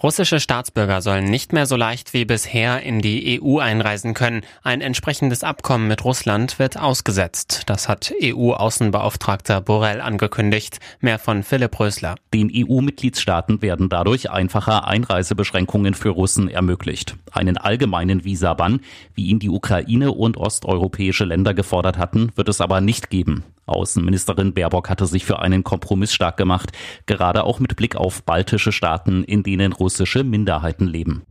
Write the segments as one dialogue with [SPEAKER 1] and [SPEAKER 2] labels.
[SPEAKER 1] Russische Staatsbürger sollen nicht mehr so leicht wie bisher in die EU einreisen können. Ein entsprechendes Abkommen mit Russland wird ausgesetzt. Das hat EU-Außenbeauftragter Borrell angekündigt. Mehr von Philipp Rösler.
[SPEAKER 2] Den EU-Mitgliedstaaten werden dadurch einfacher Einreisebeschränkungen für Russen ermöglicht. Einen allgemeinen Visabann, wie ihn die Ukraine und osteuropäische Länder gefordert hatten, wird es aber nicht geben. Außenministerin Baerbock hatte sich für einen Kompromiss stark gemacht, gerade auch mit Blick auf baltische Staaten, in denen russische Minderheiten leben.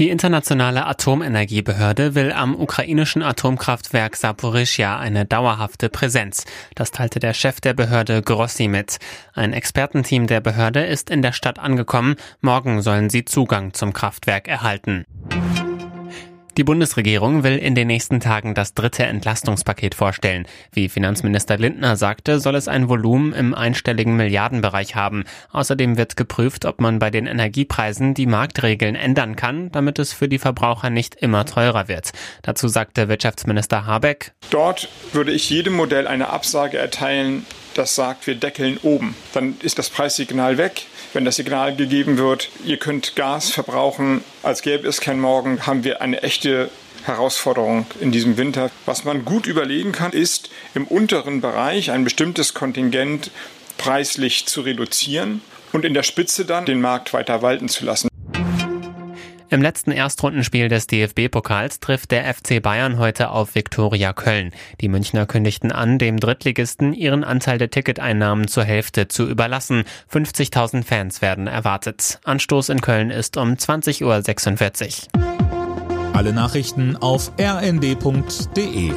[SPEAKER 1] Die internationale Atomenergiebehörde will am ukrainischen Atomkraftwerk Saporischja eine dauerhafte Präsenz. Das teilte der Chef der Behörde Grossi mit. Ein Expertenteam der Behörde ist in der Stadt angekommen. Morgen sollen sie Zugang zum Kraftwerk erhalten. Die Bundesregierung will in den nächsten Tagen das dritte Entlastungspaket vorstellen. Wie Finanzminister Lindner sagte, soll es ein Volumen im einstelligen Milliardenbereich haben. Außerdem wird geprüft, ob man bei den Energiepreisen die Marktregeln ändern kann, damit es für die Verbraucher nicht immer teurer wird. Dazu sagte Wirtschaftsminister Habeck,
[SPEAKER 3] Dort würde ich jedem Modell eine Absage erteilen, das sagt, wir deckeln oben. Dann ist das Preissignal weg. Wenn das Signal gegeben wird, ihr könnt Gas verbrauchen, als gäbe es kein Morgen, haben wir eine echte Herausforderung in diesem Winter. Was man gut überlegen kann, ist im unteren Bereich ein bestimmtes Kontingent preislich zu reduzieren und in der Spitze dann den Markt weiter walten zu lassen.
[SPEAKER 1] Im letzten Erstrundenspiel des DFB-Pokals trifft der FC Bayern heute auf Viktoria Köln. Die Münchner kündigten an, dem Drittligisten ihren Anteil der Ticketeinnahmen zur Hälfte zu überlassen. 50.000 Fans werden erwartet. Anstoß in Köln ist um 20.46 Uhr.
[SPEAKER 4] Alle Nachrichten auf rnd.de